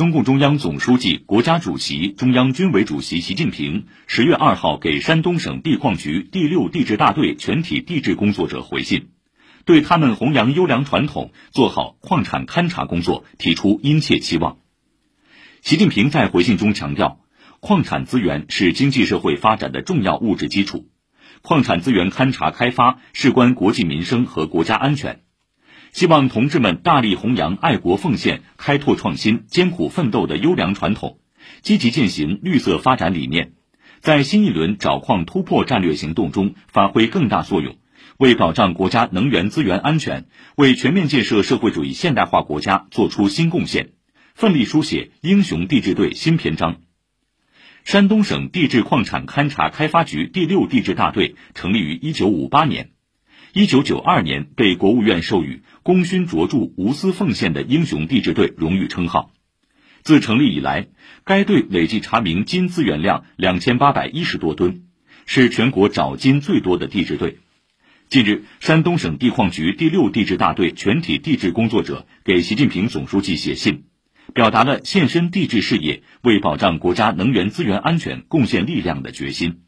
中共中央总书记、国家主席、中央军委主席习近平十月二号给山东省地矿局第六地质大队全体地质工作者回信，对他们弘扬优良传统、做好矿产勘查工作提出殷切期望。习近平在回信中强调，矿产资源是经济社会发展的重要物质基础，矿产资源勘查开发事关国计民生和国家安全。希望同志们大力弘扬爱国奉献、开拓创新、艰苦奋斗的优良传统，积极践行绿色发展理念，在新一轮找矿突破战略行动中发挥更大作用，为保障国家能源资源安全、为全面建设社会主义现代化国家作出新贡献，奋力书写英雄地质队新篇章。山东省地质矿产勘查开发局第六地质大队成立于一九五八年。一九九二年被国务院授予“功勋卓著、无私奉献的英雄地质队”荣誉称号。自成立以来，该队累计查明金资源量两千八百一十多吨，是全国找金最多的地质队。近日，山东省地矿局第六地质大队全体地质工作者给习近平总书记写信，表达了献身地质事业、为保障国家能源资源安全贡献力量的决心。